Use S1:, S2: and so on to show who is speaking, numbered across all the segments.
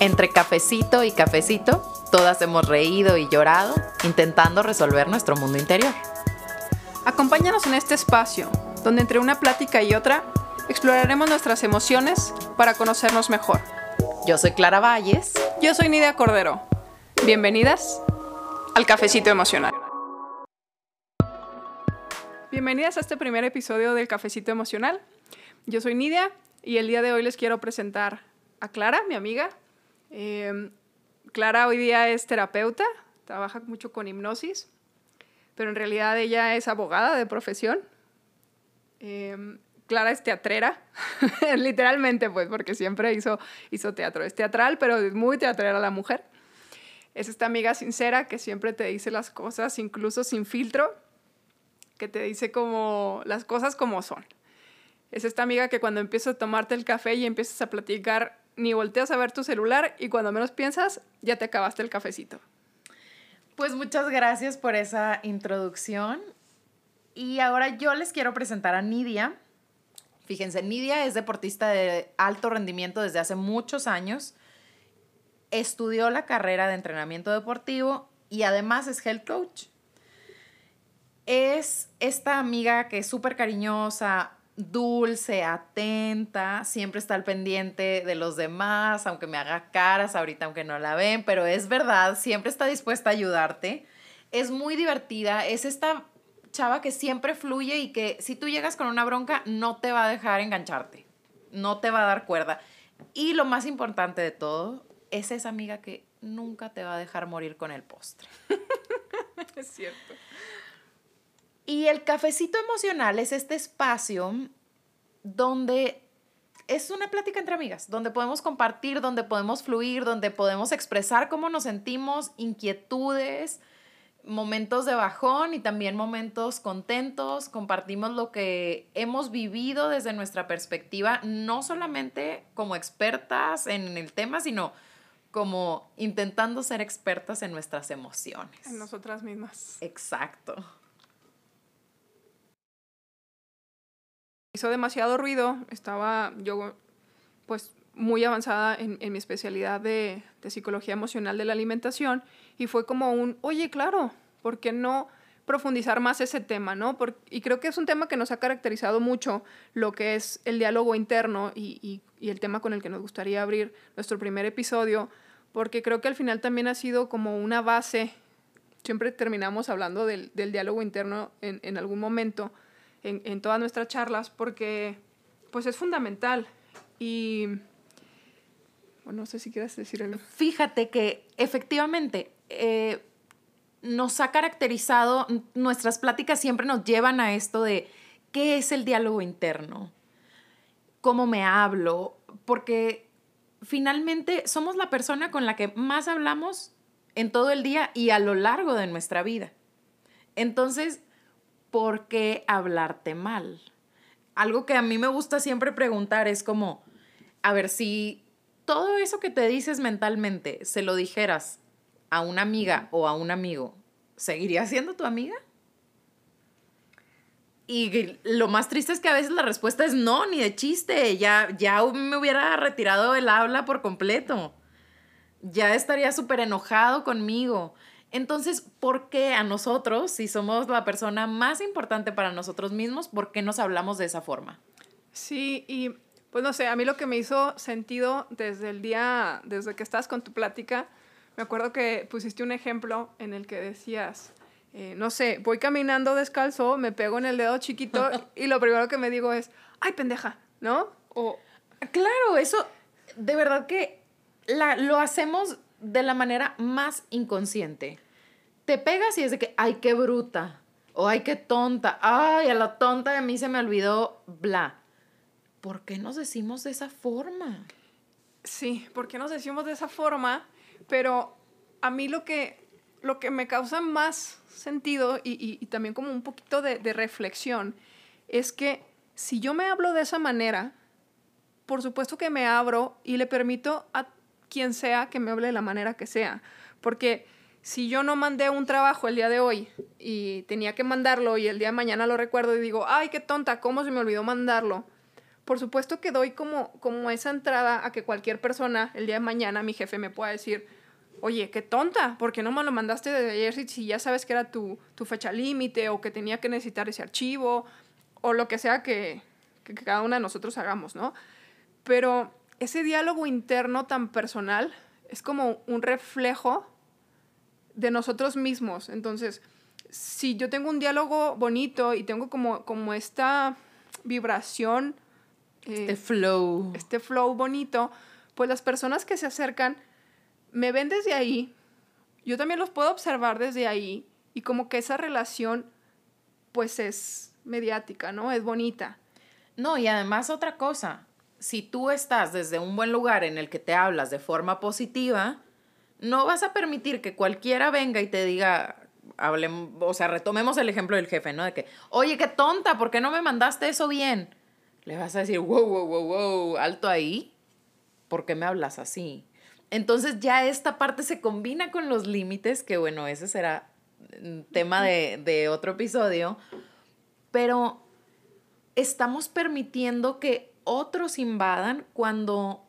S1: Entre cafecito y cafecito, todas hemos reído y llorado intentando resolver nuestro mundo interior.
S2: Acompáñanos en este espacio, donde entre una plática y otra exploraremos nuestras emociones para conocernos mejor.
S1: Yo soy Clara Valles.
S2: Yo soy Nidia Cordero. Bienvenidas al Cafecito Emocional. Bienvenidas a este primer episodio del Cafecito Emocional. Yo soy Nidia y el día de hoy les quiero presentar a Clara, mi amiga. Eh, Clara hoy día es terapeuta, trabaja mucho con hipnosis, pero en realidad ella es abogada de profesión. Eh, Clara es teatrera, literalmente pues, porque siempre hizo, hizo teatro. Es teatral, pero es muy teatrera la mujer. Es esta amiga sincera que siempre te dice las cosas, incluso sin filtro, que te dice como las cosas como son. Es esta amiga que cuando empiezas a tomarte el café y empiezas a platicar, ni volteas a ver tu celular y cuando menos piensas, ya te acabaste el cafecito.
S1: Pues muchas gracias por esa introducción. Y ahora yo les quiero presentar a Nidia. Fíjense, Nidia es deportista de alto rendimiento desde hace muchos años. Estudió la carrera de entrenamiento deportivo y además es health coach. Es esta amiga que es súper cariñosa, dulce, atenta, siempre está al pendiente de los demás, aunque me haga caras ahorita, aunque no la ven, pero es verdad, siempre está dispuesta a ayudarte. Es muy divertida, es esta chava que siempre fluye y que si tú llegas con una bronca no te va a dejar engancharte, no te va a dar cuerda. Y lo más importante de todo, es esa amiga que nunca te va a dejar morir con el postre.
S2: es cierto.
S1: Y el cafecito emocional es este espacio donde es una plática entre amigas, donde podemos compartir, donde podemos fluir, donde podemos expresar cómo nos sentimos, inquietudes, momentos de bajón y también momentos contentos. Compartimos lo que hemos vivido desde nuestra perspectiva, no solamente como expertas en el tema, sino como intentando ser expertas en nuestras emociones.
S2: En nosotras mismas.
S1: Exacto.
S2: Hizo demasiado ruido, estaba yo pues muy avanzada en, mi especialidad de, psicología emocional de la alimentación y fue como un, oye, claro, ¿por qué no profundizar más ese tema, no? y creo que es un tema que nos ha caracterizado mucho lo que es el diálogo interno y, el tema con el que nos gustaría abrir nuestro primer episodio, porque creo que al final también ha sido como una base, siempre terminamos hablando del, diálogo interno en, en algún momento, en, todas nuestras charlas porque pues es fundamental. Y bueno, no sé si quieres decir algo.
S1: Fíjate que efectivamente eh, nos ha caracterizado, nuestras pláticas siempre nos llevan a esto de qué es el diálogo interno, cómo me hablo, porque finalmente somos la persona con la que más hablamos en todo el día y a lo largo de nuestra vida. Entonces, ¿por qué hablarte mal? Algo que a mí me gusta siempre preguntar es como, a ver, si todo eso que te dices mentalmente se lo dijeras a una amiga o a un amigo, ¿seguiría siendo tu amiga? Y lo más triste es que a veces la respuesta es no, ni de chiste. Ya, ya me hubiera retirado el habla por completo. Ya estaría súper enojado conmigo. Entonces, ¿por qué a nosotros, si somos la persona más importante para nosotros mismos, por qué nos hablamos de esa forma?
S2: Sí, y pues no sé, a mí lo que me hizo sentido desde el día, desde que estás con tu plática, me acuerdo que pusiste un ejemplo en el que decías, eh, no sé, voy caminando descalzo, me pego en el dedo chiquito y lo primero que me digo es, ay, pendeja, ¿no? O,
S1: claro, eso, de verdad que la, lo hacemos de la manera más inconsciente te pegas y es de que, ay, qué bruta, o ay, qué tonta, ay, a la tonta de mí se me olvidó, bla. ¿Por qué nos decimos de esa forma?
S2: Sí, ¿por qué nos decimos de esa forma? Pero a mí lo que, lo que me causa más sentido y, y, también como un poquito de, de reflexión es que si yo me hablo de esa manera, por supuesto que me abro y le permito a quien sea que me hable de la manera que sea. Porque si yo no mandé un trabajo el día de hoy y tenía que mandarlo y el día de mañana lo recuerdo y digo, ay, qué tonta, ¿cómo se me olvidó mandarlo? por supuesto que doy como, como esa entrada a que cualquier persona el día de mañana, mi jefe me pueda decir, oye, qué tonta, ¿por qué no me lo mandaste desde ayer si, ya sabes que era tu, tu fecha límite o que tenía que necesitar ese archivo o lo que sea que, que, cada una de nosotros hagamos, ¿no? Pero ese diálogo interno tan personal es como un reflejo de nosotros mismos. Entonces, si yo tengo un diálogo bonito y tengo como, como esta vibración,
S1: este eh, flow.
S2: Este flow bonito, pues las personas que se acercan me ven desde ahí, yo también los puedo observar desde ahí y como que esa relación pues es mediática, ¿no? Es bonita.
S1: No, y además otra cosa, si tú estás desde un buen lugar en el que te hablas de forma positiva, no vas a permitir que cualquiera venga y te diga, hablemos, o sea, retomemos el ejemplo del jefe, ¿no? De que, oye, qué tonta, ¿por qué no me mandaste eso bien? Le vas a decir, wow, wow, wow, wow, alto ahí, ¿por qué me hablas así? Entonces ya esta parte se combina con los límites, que bueno, ese será tema de, de otro episodio, pero estamos permitiendo que otros invadan cuando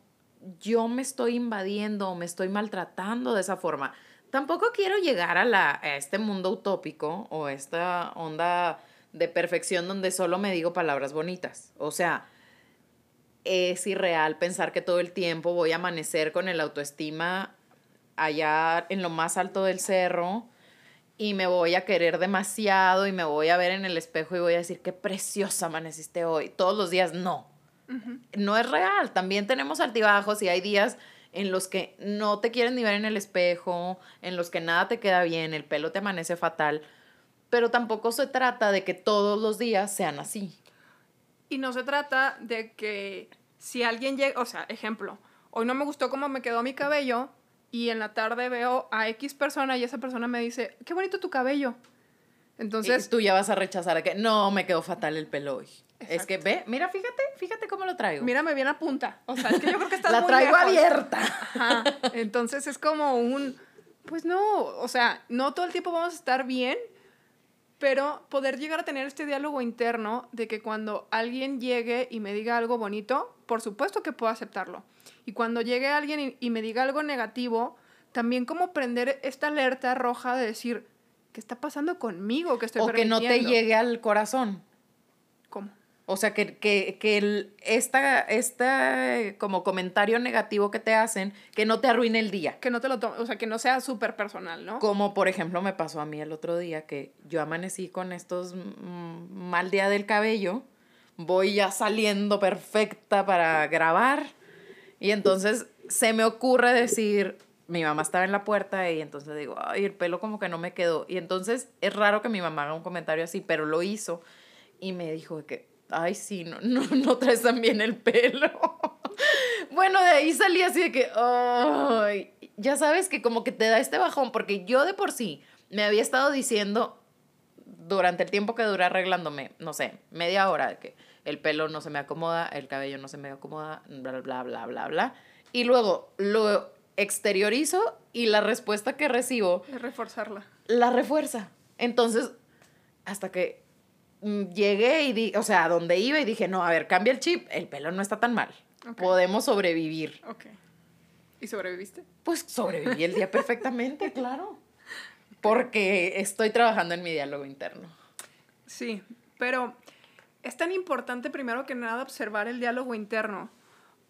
S1: yo me estoy invadiendo o me estoy maltratando de esa forma. Tampoco quiero llegar a, la, a este mundo utópico o esta onda de perfección donde solo me digo palabras bonitas. O sea, es irreal pensar que todo el tiempo voy a amanecer con el autoestima allá en lo más alto del cerro y me voy a querer demasiado y me voy a ver en el espejo y voy a decir qué preciosa amaneciste hoy. Todos los días no. No es real. También tenemos altibajos y hay días en los que no te quieres ni ver en el espejo, en los que nada te queda bien, el pelo te amanece fatal, pero tampoco se trata de que todos los días sean así.
S2: Y no se trata de que si alguien llega, o sea, ejemplo, hoy no me gustó cómo me quedó mi cabello y en la tarde veo a X persona y esa persona me dice, qué bonito tu cabello.
S1: Entonces... tú ya vas a rechazar a que, no, me quedó fatal el pelo hoy. Es que ve, mira, fíjate, fíjate cómo lo traigo.
S2: Mírame bien a punta. O sea, es que yo creo que estás
S1: La traigo abierta.
S2: Entonces es como un, pues no, o sea, no todo el tiempo vamos a estar bien, pero poder llegar a tener este diálogo interno de que cuando alguien llegue y me diga algo bonito, por supuesto que puedo aceptarlo. Y cuando llegue alguien y, me diga algo negativo, también como prender esta alerta roja de decir, ¿qué está pasando conmigo? Que estoy
S1: o que no te llegue al corazón. O sea, que, que, que el, esta, esta como comentario negativo que te hacen, que no te arruine el día.
S2: Que no te lo o sea, que no sea súper personal, ¿no?
S1: Como por ejemplo me pasó a mí el otro día, que yo amanecí con estos mm, mal día del cabello, voy ya saliendo perfecta para grabar, y entonces se me ocurre decir, mi mamá estaba en la puerta y entonces digo, ay, el pelo como que no me quedó. Y entonces es raro que mi mamá haga un comentario así, pero lo hizo y me dijo que ay, sí, no, no, no traes tan bien el pelo. bueno, de ahí salí así de que, ay, ya sabes que como que te da este bajón, porque yo de por sí me había estado diciendo durante el tiempo que duré arreglándome, no sé, media hora, que el pelo no se me acomoda, el cabello no se me acomoda, bla, bla, bla, bla, bla. Y luego lo exteriorizo y la respuesta que recibo...
S2: Es reforzarla.
S1: La refuerza. Entonces, hasta que llegué y di, o sea, donde iba y dije, no, a ver, cambia el chip, el pelo no está tan mal. Podemos sobrevivir.
S2: Ok. ¿Y sobreviviste?
S1: Pues sobreviví el día perfectamente, claro. Porque estoy trabajando en mi diálogo interno.
S2: Sí, pero es tan importante primero que nada observar el diálogo interno,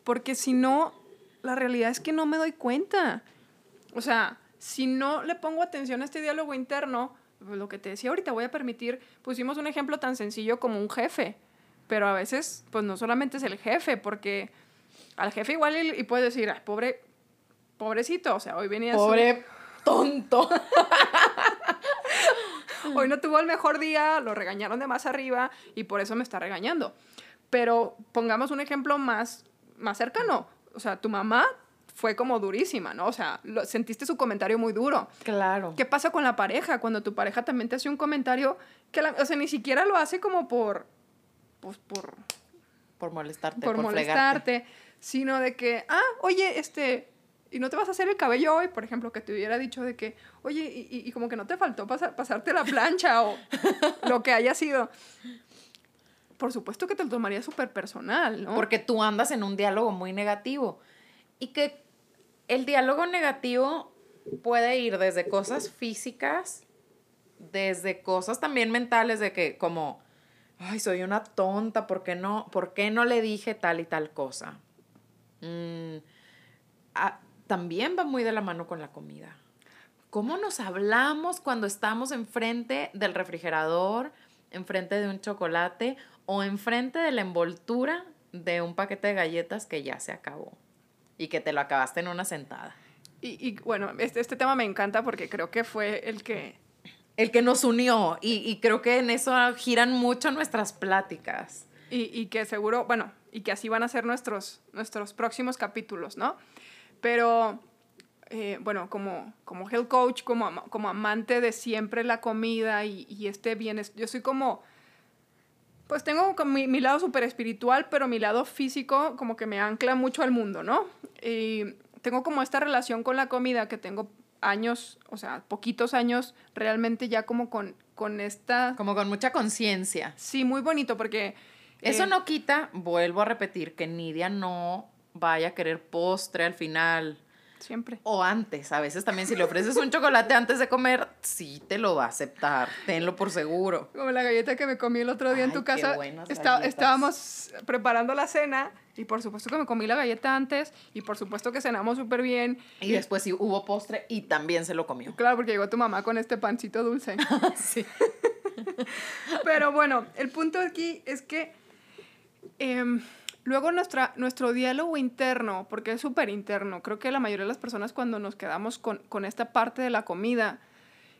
S2: porque si no, la realidad es que no me doy cuenta. O sea, si no le pongo atención a este diálogo interno, lo que te decía ahorita, voy a permitir, pusimos un ejemplo tan sencillo como un jefe, pero a veces, pues no solamente es el jefe, porque al jefe igual y, puedes decir, pobre, pobrecito, o sea, hoy venía...
S1: Pobre tonto.
S2: hoy no tuvo el mejor día, lo regañaron de más arriba y por eso me está regañando. Pero pongamos un ejemplo más, más cercano. O sea, tu mamá fue como durísima, ¿no? O sea, lo, sentiste su comentario muy duro.
S1: Claro.
S2: ¿Qué pasa con la pareja? Cuando tu pareja también te hace un comentario que, o sea, ni siquiera lo hace como por, pues por...
S1: Por molestarte.
S2: Por, molestarte, sino de que, ah, oye, este, y no te vas a hacer el cabello hoy, por ejemplo, que te hubiera dicho de que, oye, y, y como que no te faltó pasar, pasarte la plancha o lo que haya sido. por supuesto que te lo tomaría súper personal, ¿no?
S1: Porque tú andas en un diálogo muy negativo. Y que el diálogo negativo puede ir desde cosas físicas, desde cosas también mentales, de que como, ay, soy una tonta, ¿por qué no, ¿por qué no le dije tal y tal cosa? Mm, también va muy de la mano con la comida. ¿Cómo nos hablamos cuando estamos enfrente del refrigerador, enfrente de un chocolate o enfrente de la envoltura de un paquete de galletas que ya se acabó y que te lo acabaste en una sentada?
S2: Y, y bueno, este, este tema me encanta porque creo que fue el que...
S1: El que nos unió y, y creo que en eso giran mucho nuestras pláticas.
S2: Y, y, que seguro, bueno, y que así van a ser nuestros, nuestros próximos capítulos, ¿no? Pero, eh, bueno, como, como health coach, como, como amante de siempre la comida y, y este bienestar, yo soy como, pues tengo mi, mi lado súper espiritual, pero mi lado físico como que me ancla mucho al mundo, ¿no? Y tengo como esta relación con la comida que tengo años, o sea, poquitos años, realmente ya como con, con esta...
S1: Como con mucha conciencia.
S2: Sí, muy bonito porque...
S1: Eso eh, no quita, vuelvo a repetir, que Nidia no vaya a querer postre al final.
S2: Siempre.
S1: O antes, a veces también si le ofreces un chocolate antes de comer, sí te lo va a aceptar, tenlo por seguro.
S2: Como la galleta que me comí el otro día en tu casa. Está, estábamos preparando la cena y por supuesto que me comí la galleta antes y por supuesto que cenamos súper bien.
S1: Y, después sí hubo postre y también se lo comió.
S2: Claro, porque llegó tu mamá con este pancito dulce. sí. Pero bueno, el punto aquí es que... Em, Luego nuestra, nuestro diálogo interno, porque es súper interno, creo que la mayoría de las personas cuando nos quedamos con, con, esta parte de la comida,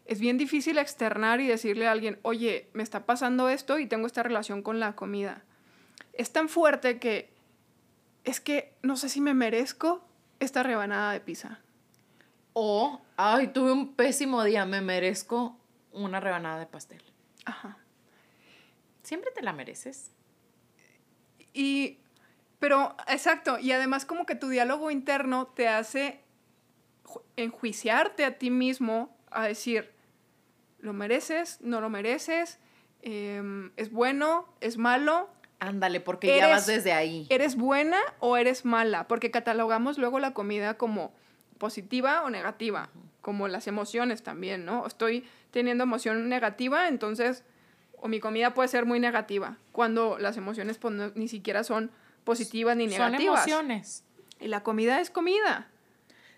S2: es bien difícil externar y decirle a alguien, oye, me está pasando esto y tengo esta relación con la comida. Es tan fuerte que es que no sé si me merezco esta rebanada de pizza.
S1: O, ay, tuve un pésimo día, me merezco una rebanada de pastel. Ajá. Siempre te la mereces.
S2: Y pero, exacto, y además como que tu diálogo interno te hace enjuiciarte a ti mismo a decir, ¿lo mereces? ¿No lo mereces? Em, ¿Es bueno? ¿Es malo?
S1: Ándale, porque ya vas desde ahí.
S2: ¿Eres buena o eres mala? Porque catalogamos luego la comida como positiva o negativa, como las emociones también, ¿no? Estoy teniendo emoción negativa, entonces, o mi comida puede ser muy negativa, cuando las emociones pues, ni siquiera son positivas ni negativas. Son emociones. Y la comida es comida.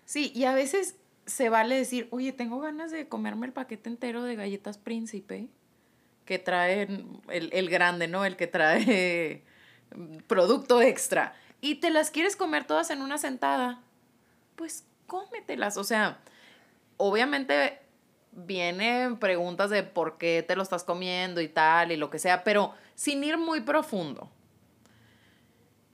S1: Sí, y a veces se vale decir, oye, tengo ganas de comerme el paquete entero de galletas príncipe que trae el, el grande, ¿no? El que trae producto extra. Y te las quieres comer todas en una sentada. Pues cómetelas. O sea, obviamente vienen preguntas de por qué te lo estás comiendo y tal y lo que sea, pero sin ir muy profundo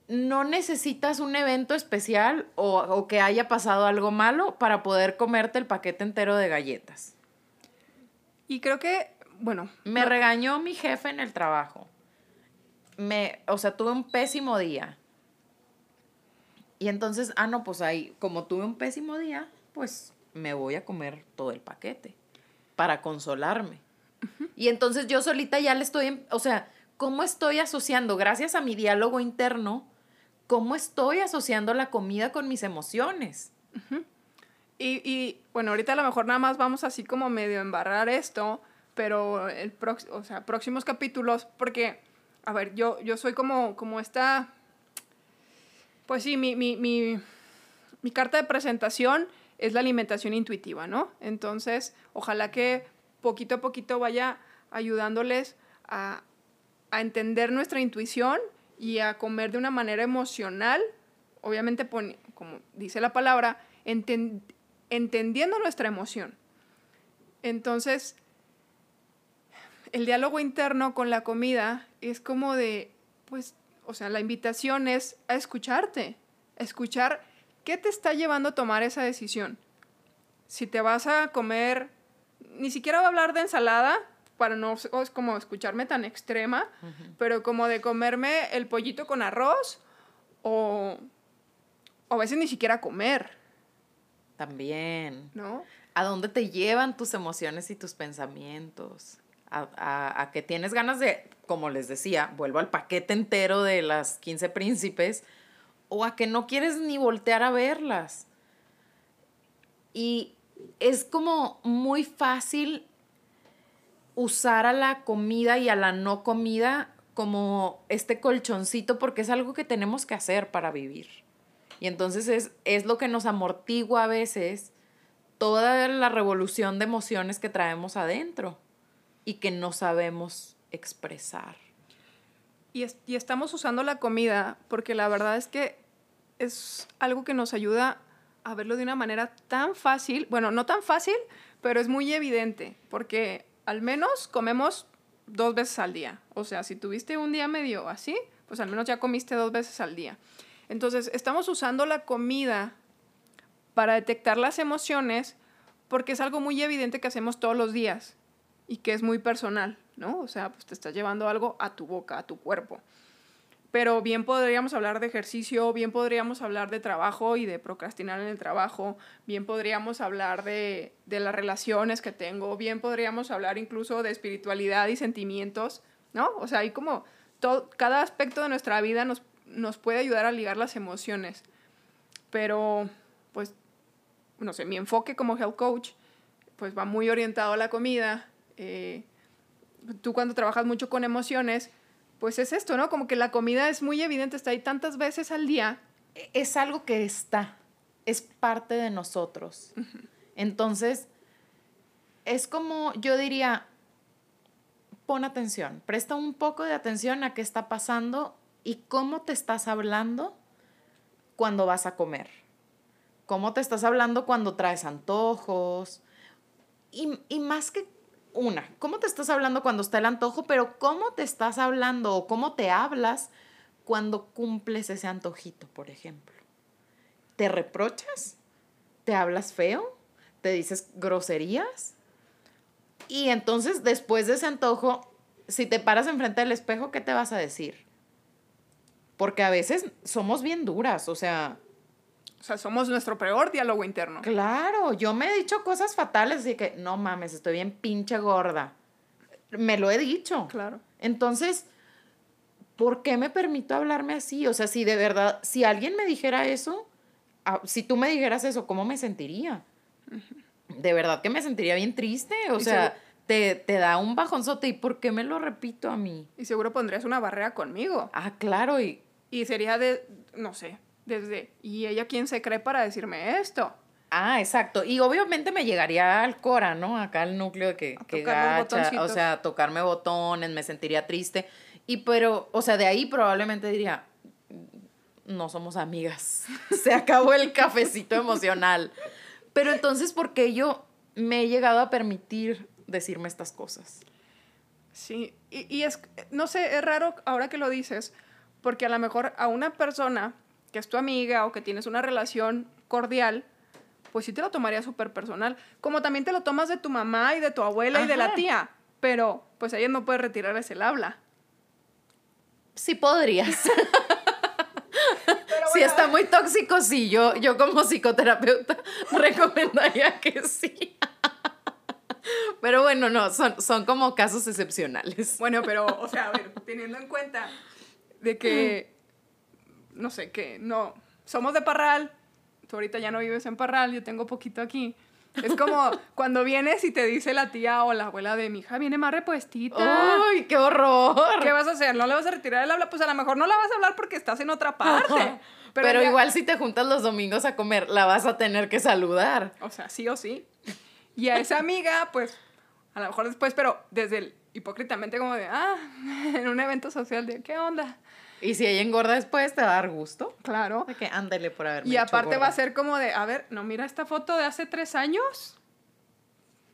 S1: no necesitas un evento especial o, que haya pasado algo malo para poder comerte el paquete entero de galletas.
S2: Y creo que, bueno.
S1: Me regañó mi jefe en el trabajo. Me, o sea, tuve un pésimo día. Y entonces, ah, no, pues ahí, como tuve un pésimo día, pues me voy a comer todo el paquete para consolarme. Y entonces yo solita ya le estoy, o sea, ¿cómo estoy asociando, gracias a mi diálogo interno, cómo estoy asociando la comida con mis emociones.
S2: y, y, bueno, ahorita a lo mejor nada más vamos así como medio embarrar esto, pero el o sea, próximos capítulos, porque, a ver, yo, yo soy como, como esta, pues sí, mi, mi, mi, mi carta de presentación es la alimentación intuitiva, ¿no? Entonces, ojalá que poquito a poquito vaya ayudándoles a, a entender nuestra intuición y a comer de una manera emocional, obviamente como dice la palabra, entendiendo nuestra emoción. Entonces, el diálogo interno con la comida es como de, pues, o sea, la invitación es a escucharte, a escuchar qué te está llevando a tomar esa decisión. Si te vas a comer, ni siquiera voy a hablar de ensalada, para no es como escucharme tan extrema, pero como de comerme el pollito con arroz o, o a veces ni siquiera comer.
S1: También. ¿No? ¿A dónde te llevan tus emociones y tus pensamientos? a, a, que tienes ganas de, como les decía, vuelvo al paquete entero de las 15 príncipes, o a que no quieres ni voltear a verlas. Y es como muy fácil usar a la comida y a la no comida como este colchoncito porque es algo que tenemos que hacer para vivir. Y entonces es, es lo que nos amortigua a veces toda la revolución de emociones que traemos adentro y que no sabemos expresar.
S2: Y, y estamos usando la comida porque la verdad es que es algo que nos ayuda a verlo de una manera tan fácil, bueno, no tan fácil, pero es muy evidente, porque al menos comemos dos veces al día. O sea, si tuviste un día medio así, pues al menos ya comiste dos veces al día. Entonces, estamos usando la comida para detectar las emociones porque es algo muy evidente que hacemos todos los días y que es muy personal, ¿no? O sea, pues te estás llevando algo a tu boca, a tu cuerpo pero bien podríamos hablar de ejercicio, bien podríamos hablar de trabajo y de procrastinar en el trabajo, bien podríamos hablar de, las relaciones que tengo, bien podríamos hablar incluso de espiritualidad y sentimientos, ¿no? O sea, hay como todo, cada aspecto de nuestra vida nos, nos puede ayudar a ligar las emociones, pero pues, no sé, mi enfoque como health coach, pues va muy orientado a la comida. Eh, tú cuando trabajas mucho con emociones, pues es esto, ¿no? Como que la comida es muy evidente, está ahí tantas veces al día.
S1: Es algo que está, es parte de nosotros. Entonces, es como, yo diría, pon atención, presta un poco de atención a qué está pasando y cómo te estás hablando cuando vas a comer. Cómo te estás hablando cuando traes antojos. Y, y más que una, ¿cómo te estás hablando cuando está el antojo? Pero ¿cómo te estás hablando o cómo te hablas cuando cumples ese antojito, por ejemplo? ¿Te reprochas? ¿Te hablas feo? ¿Te dices groserías? Y entonces, después de ese antojo, si te paras enfrente del espejo, ¿qué te vas a decir? Porque a veces somos bien duras, o sea,
S2: o sea, somos nuestro peor diálogo interno.
S1: Claro, yo me he dicho cosas fatales, así que, no mames, estoy bien pinche gorda. Me lo he dicho.
S2: Claro.
S1: Entonces, ¿por qué me permito hablarme así? O sea, si de verdad, si alguien me dijera eso, si tú me dijeras eso, ¿cómo me sentiría? De verdad que me sentiría bien triste. O sea, te, te, da un bajonzote. ¿Y por qué me lo repito a mí?
S2: Y seguro pondrías una barrera conmigo.
S1: Ah, claro. Y,
S2: y sería de, no sé, desde, ¿y ella quién se cree para decirme esto?
S1: Ah, exacto. Y obviamente me llegaría al cora, ¿no? Acá al núcleo de que, que gacha, o sea, tocarme botones, me sentiría triste. Y pero, o sea, de ahí probablemente diría, no somos amigas. Se acabó el cafecito emocional. Pero entonces, ¿por qué yo me he llegado a permitir decirme estas cosas?
S2: Sí, y, y es, no sé, es raro ahora que lo dices, porque a lo mejor a una persona que es tu amiga o que tienes una relación cordial, pues sí te lo tomaría súper personal. Como también te lo tomas de tu mamá y de tu abuela y de la tía. Pero pues ella no puede retirarles el habla.
S1: Sí podrías. si está muy tóxico, sí. Yo, yo como psicoterapeuta recomendaría que sí. pero bueno, no, son, son como casos excepcionales.
S2: Bueno, pero, o sea, a ver, teniendo en cuenta de que no sé, qué, no, somos de Parral, tú ahorita ya no vives en Parral, yo tengo poquito aquí. Es como cuando vienes y te dice la tía o la abuela de mi hija, viene más repuestita.
S1: ¡Ay, qué horror!
S2: ¿Qué vas a hacer? ¿No le vas a retirar el habla? Pues a lo mejor no la vas a hablar porque estás en otra parte.
S1: Pero, igual si te juntas los domingos a comer, la vas a tener que saludar.
S2: O sea, sí o sí. Y a esa amiga, pues, a lo mejor después, pero desde el hipócritamente como de, ah, en un evento social de, ¿qué onda?
S1: Y si ella engorda después, te va a dar gusto.
S2: Claro.
S1: De que ándale por haberme
S2: Y aparte va a ser como de, a ver, no, mira esta foto de hace tres años.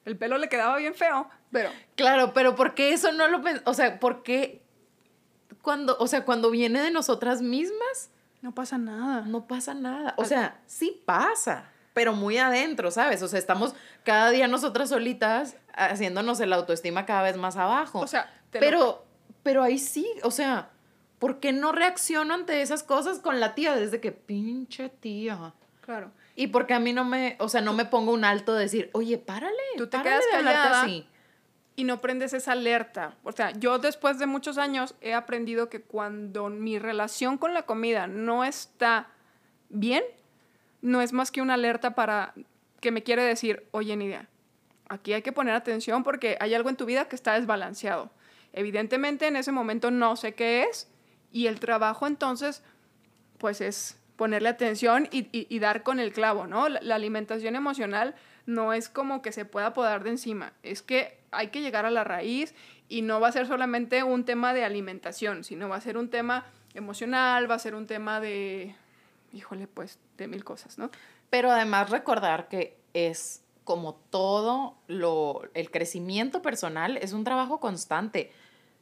S2: El pelo le quedaba bien feo, pero...
S1: Claro, pero ¿por qué eso no lo... O sea, ¿por qué cuando, o sea, cuando viene de nosotras mismas...
S2: No pasa nada.
S1: No pasa nada. O sea, sí pasa, pero muy adentro, ¿sabes? O sea, estamos cada día nosotras solitas haciéndonos el autoestima cada vez más abajo.
S2: O sea,
S1: pero, pero ahí sí, o sea, ¿por qué no reacciono ante esas cosas con la tía desde que pinche tía?
S2: Claro.
S1: Y porque a mí no me, o sea, no me pongo un alto de decir, oye, párale. Tú te quedas callada. Así.
S2: y no prendes esa alerta. O sea, yo después de muchos años he aprendido que cuando mi relación con la comida no está bien, no es más que una alerta para que me quiere decir, oye Nidia, aquí hay que poner atención porque hay algo en tu vida que está desbalanceado. Evidentemente en ese momento no sé qué es y el trabajo entonces pues es ponerle atención y, dar con el clavo, ¿no? La, alimentación emocional no es como que se pueda podar de encima, es que hay que llegar a la raíz y no va a ser solamente un tema de alimentación, sino va a ser un tema emocional, va a ser un tema de, híjole, pues, de mil cosas, ¿no?
S1: Pero además recordar que es como todo lo, el crecimiento personal es un trabajo constante.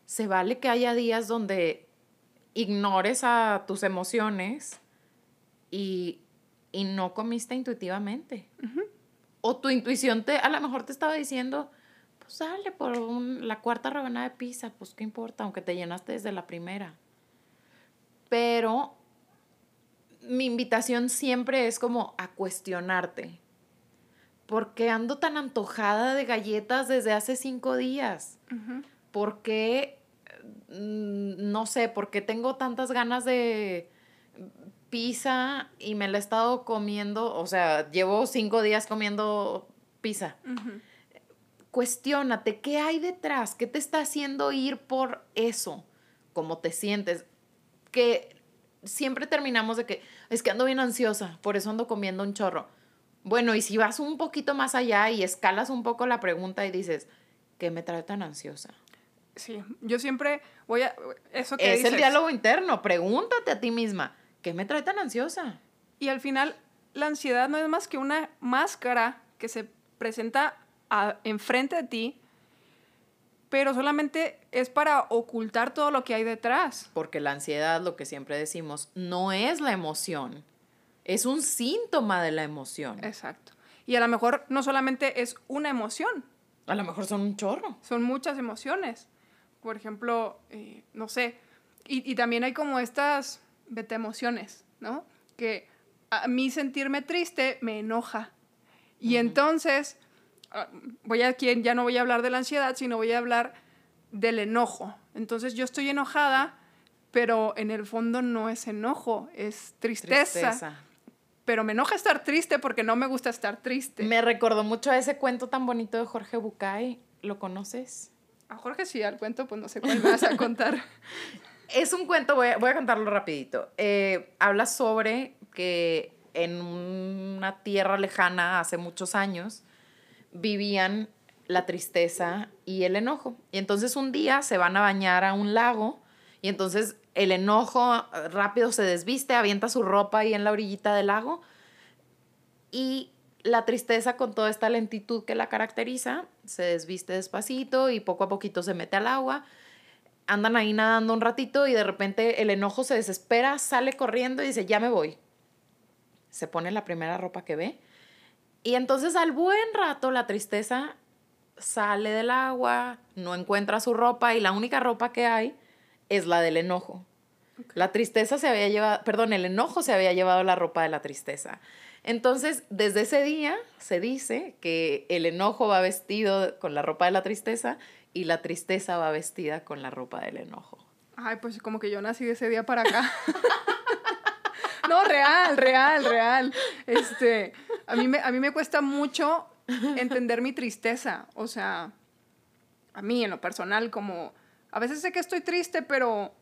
S1: Se vale que haya días donde ignores a tus emociones y, no comiste intuitivamente. O tu intuición te, a lo mejor te estaba diciendo, pues dale por la cuarta rebanada de pizza, pues qué importa, aunque te llenaste desde la primera. Pero mi invitación siempre es como a cuestionarte. ¿Por qué ando tan antojada de galletas desde hace cinco días? ¿Por qué, no sé, por qué tengo tantas ganas de pizza y me la he estado comiendo? O sea, llevo cinco días comiendo pizza. Cuestiónate, ¿qué hay detrás? ¿Qué te está haciendo ir por eso? ¿Cómo te sientes? Que siempre terminamos de que es que ando bien ansiosa, por eso ando comiendo un chorro. Bueno, y si vas un poquito más allá y escalas un poco la pregunta y dices, ¿qué me trae tan ansiosa?
S2: Sí, yo siempre voy a... Eso que
S1: es el diálogo interno, pregúntate a ti misma, ¿qué me trae tan ansiosa?
S2: Y al final, la ansiedad no es más que una máscara que se presenta enfrente de ti pero solamente es para ocultar todo lo que hay detrás.
S1: Porque la ansiedad, lo que siempre decimos, no es la emoción, es un síntoma de la emoción.
S2: Exacto. Y a lo mejor no solamente es una emoción.
S1: A lo mejor son un chorro.
S2: Son muchas emociones. Por ejemplo, eh, no sé, y, también hay como estas beta emociones, ¿no? Que a mí sentirme triste me enoja. Y entonces Ah, voy a aquí ya no voy a hablar de la ansiedad, sino voy a hablar del enojo. Entonces yo estoy enojada, pero en el fondo no es enojo, es tristeza. Pero me enoja estar triste porque no me gusta estar triste.
S1: Me recordó mucho a ese cuento tan bonito de Jorge Bucay. ¿Lo conoces?
S2: A Jorge sí, al cuento, pues no sé cuál vas a contar.
S1: es un cuento, voy a, voy a contarlo rapidito. Eh, habla sobre que en una tierra lejana hace muchos años, vivían la tristeza y el enojo. Y entonces un día se van a bañar a un lago y entonces el enojo rápido se desviste, avienta su ropa ahí en la orillita del lago y la tristeza con toda esta lentitud que la caracteriza se desviste despacito y poco a poquito se mete al agua. Andan ahí nadando un ratito y de repente el enojo se desespera, sale corriendo y dice, ya me voy. Se pone la primera ropa que ve y entonces al buen rato la tristeza sale del agua, no encuentra su ropa y la única ropa que hay es la del enojo. La tristeza se había llevado, perdón, el enojo se había llevado la ropa de la tristeza. Entonces, desde ese día se dice que el enojo va vestido con la ropa de la tristeza y la tristeza va vestida con la ropa del enojo.
S2: Ay, pues como que yo nací de ese día para acá. no, real, real, real. Este, a mí, me, a mí me cuesta mucho entender mi tristeza. O sea, a mí en lo personal, como a veces sé que estoy triste, pero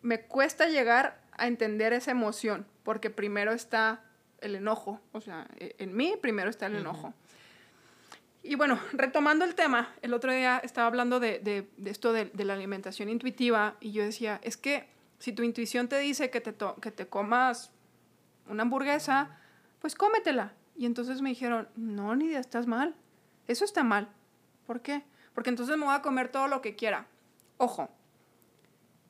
S2: me cuesta llegar a entender esa emoción, porque primero está el enojo. O sea, e, en mí primero está el enojo. Y bueno, retomando el tema, el otro día estaba hablando de, de, de esto de, de, la alimentación intuitiva y yo decía, es que si tu intuición te dice que te, que te comas una hamburguesa, pues cómetela. Y entonces me dijeron, no, Nidia, estás mal. Eso está mal. ¿Por qué? Porque entonces me voy a comer todo lo que quiera. Ojo,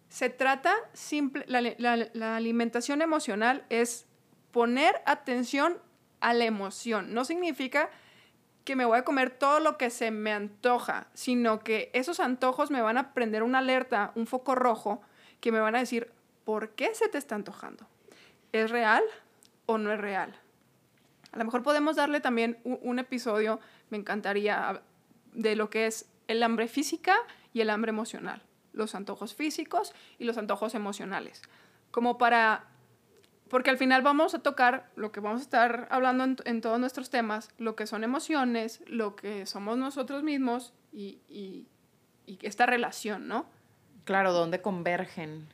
S2: se trata simple, la, la, alimentación emocional es poner atención a la emoción. No significa que me voy a comer todo lo que se me antoja, sino que esos antojos me van a prender una alerta, un foco rojo, que me van a decir, ¿por qué se te está antojando? ¿Es real o no es real? A lo mejor podemos darle también un, episodio, me encantaría, de lo que es el hambre física y el hambre emocional, los antojos físicos y los antojos emocionales, como para, porque al final vamos a tocar lo que vamos a estar hablando en, todos nuestros temas, lo que son emociones, lo que somos nosotros mismos y, y, y esta relación, ¿no?
S1: Claro, ¿dónde convergen?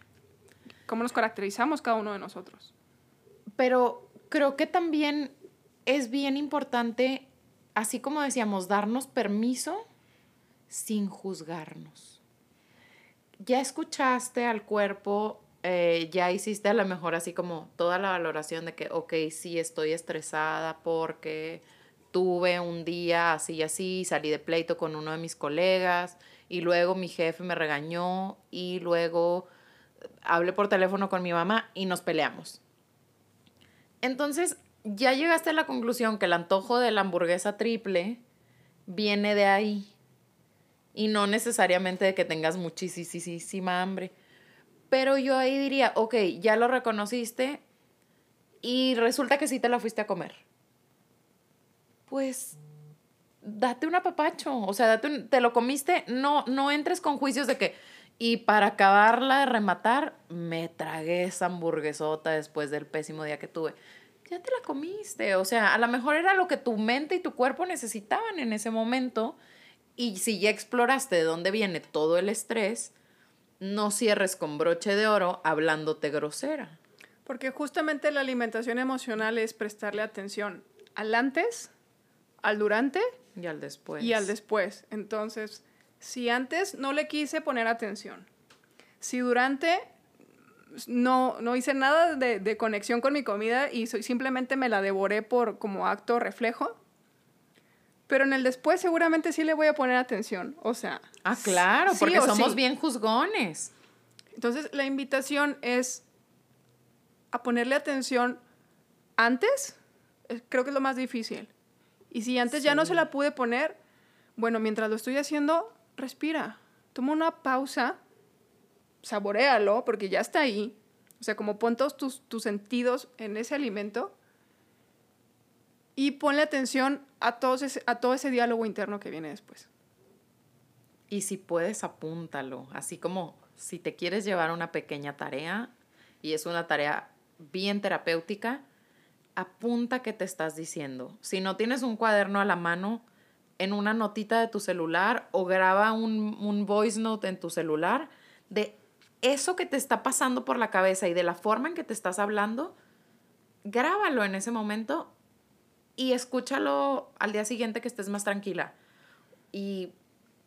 S2: ¿Cómo nos caracterizamos cada uno de nosotros?
S1: Pero creo que también es bien importante, así como decíamos, darnos permiso sin juzgarnos. Ya escuchaste al cuerpo, eh, ya hiciste a lo mejor así como toda la valoración de que, ok, sí estoy estresada porque tuve un día así y así, salí de pleito con uno de mis colegas y luego mi jefe me regañó y luego hablé por teléfono con mi mamá y nos peleamos. Entonces, ya llegaste a la conclusión que el antojo de la hamburguesa triple viene de ahí y no necesariamente de que tengas muchísima hambre. Pero yo ahí diría, ok, ya lo reconociste y resulta que sí te la fuiste a comer. Pues date un apapacho, o sea, date te lo comiste, no, no entres con juicios de que, y para acabarla de rematar, me tragué esa hamburguesota después del pésimo día que tuve ya te la comiste. O sea, a lo mejor era lo que tu mente y tu cuerpo necesitaban en ese momento. Y si ya exploraste de dónde viene todo el estrés, no cierres con broche de oro hablándote grosera.
S2: Porque justamente la alimentación emocional es prestarle atención al antes, al durante
S1: y al después.
S2: Y al después. Entonces, si antes no le quise poner atención, si durante no, no hice nada de, de, conexión con mi comida y simplemente me la devoré por como acto reflejo. Pero en el después seguramente sí le voy a poner atención. O sea.
S1: Ah, claro, porque somos bien juzgones.
S2: Entonces, la invitación es a ponerle atención antes. Creo que es lo más difícil. Y si antes ya no se la pude poner, bueno, mientras lo estoy haciendo, respira. Toma una pausa saborealo porque ya está ahí. O sea, como pon todos tus, tus sentidos en ese alimento y ponle atención a, todos a todo ese diálogo interno que viene después.
S1: Y si puedes, apúntalo. Así como si te quieres llevar una pequeña tarea y es una tarea bien terapéutica, apunta qué te estás diciendo. Si no tienes un cuaderno a la mano, en una notita de tu celular o graba un, un voice note en tu celular de eso que te está pasando por la cabeza y de la forma en que te estás hablando, grábalo en ese momento y escúchalo al día siguiente que estés más tranquila. Y,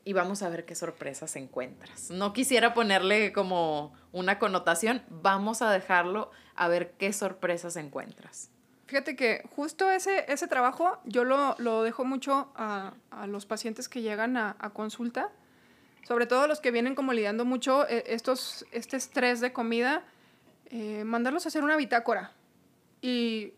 S1: y vamos a ver qué sorpresas encuentras. No quisiera ponerle como una connotación, vamos a dejarlo a ver qué sorpresas encuentras.
S2: Fíjate que justo ese, ese trabajo yo lo, lo dejo mucho a, a, los pacientes que llegan a, consulta sobre todo los que vienen como lidiando mucho eh, estos, este estrés de comida, eh, mandarlos a hacer una bitácora. Y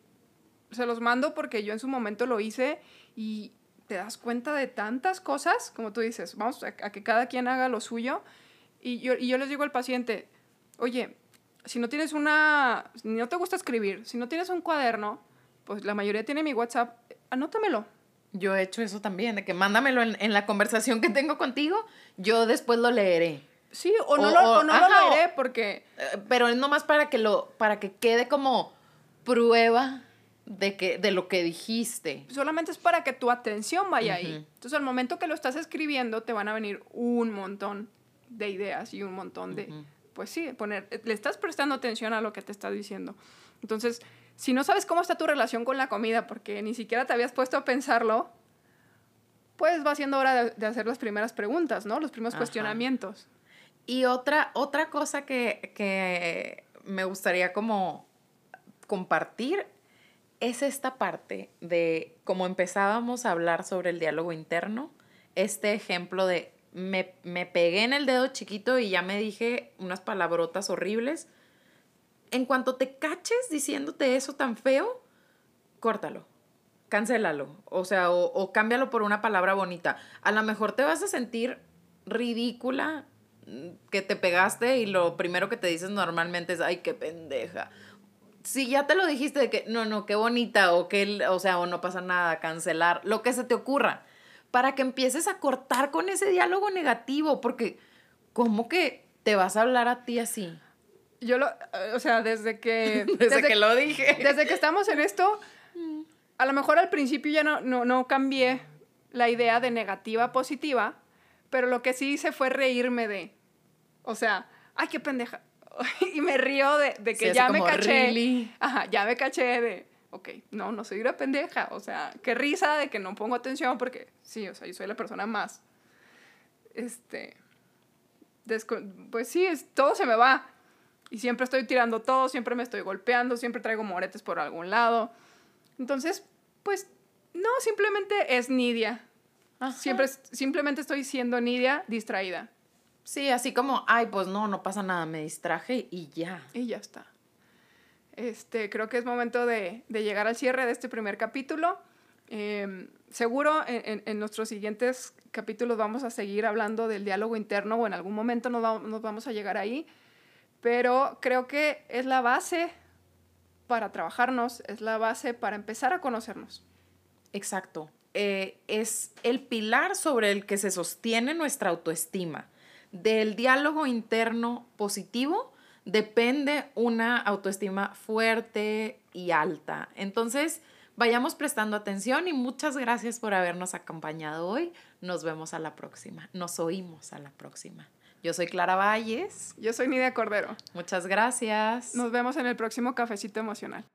S2: se los mando porque yo en su momento lo hice y te das cuenta de tantas cosas, como tú dices, vamos a, que cada quien haga lo suyo. Y yo, y yo les digo al paciente, oye, si no tienes una, si no te gusta escribir, si no tienes un cuaderno, pues la mayoría tiene mi WhatsApp, anótamelo.
S1: Yo he hecho eso también, de que mándamelo en, la conversación que tengo contigo, yo después lo leeré.
S2: Sí, o no, lo, no lo, leeré porque...
S1: Eh, pero es nomás para que, lo, para que quede como prueba de, que, de lo que dijiste.
S2: Solamente es para que tu atención vaya ahí. Entonces, al momento que lo estás escribiendo, te van a venir un montón de ideas y un montón de... Pues sí, poner, le estás prestando atención a lo que te está diciendo. Entonces, si no sabes cómo está tu relación con la comida, porque ni siquiera te habías puesto a pensarlo, pues va siendo hora de, hacer las primeras preguntas, ¿no? Los primeros cuestionamientos.
S1: Y otra, otra cosa que, que me gustaría como compartir es esta parte de cómo empezábamos a hablar sobre el diálogo interno, este ejemplo de me, me, pegué en el dedo chiquito y ya me dije unas palabrotas horribles, en cuanto te caches diciéndote eso tan feo, córtalo, cancélalo, o sea, o, cámbialo por una palabra bonita. A lo mejor te vas a sentir ridícula mm, que te pegaste y lo primero que te dices normalmente es, ay, qué pendeja. Si ya te lo dijiste de que, no, no, qué bonita, o que, o sea, o no pasa nada, cancelar, lo que se te ocurra. para que empieces a cortar con ese diálogo negativo, porque ¿cómo que te vas a hablar a ti así?
S2: Yo lo, o sea, desde que...
S1: Desde, que lo dije.
S2: Desde que estamos en esto, a lo mejor al principio ya no, no, no cambié la idea de negativa a positiva, pero lo que sí hice fue reírme de, o sea, ay, qué pendeja. y me río de, de que
S1: Sí,
S2: ya me caché.
S1: "Really?"
S2: Ajá, ya me caché de, ok, no, no soy una pendeja. O sea, qué risa de que no pongo atención porque, sí, o sea, yo soy la persona más, este, pues sí, es, todo se me va. Y siempre estoy tirando todo, siempre me estoy golpeando, siempre traigo moretes por algún lado. Entonces, pues, no, simplemente es Nidia.
S1: Ajá.
S2: Siempre, simplemente estoy siendo Nidia distraída.
S1: Sí, así como, ay, pues no, no pasa nada, me distraje y ya.
S2: Y ya está. Este, creo que es momento de, de llegar al cierre de este primer capítulo. Eh, seguro en, en- en nuestros siguientes capítulos vamos a seguir hablando del diálogo interno o en algún momento nos, va- nos vamos a llegar ahí. Pero creo que es la base para trabajarnos, es la base para empezar a conocernos.
S1: Exacto. Eh, es el pilar sobre el que se sostiene nuestra autoestima. Del diálogo interno positivo depende una autoestima fuerte y alta. Entonces, vayamos prestando atención y muchas gracias por habernos acompañado hoy. Nos vemos a la próxima. Nos oímos a la próxima. Yo soy Clara Valles.
S2: Yo soy Nidia Cordero.
S1: Muchas gracias.
S2: Nos vemos en el próximo cafecito emocional.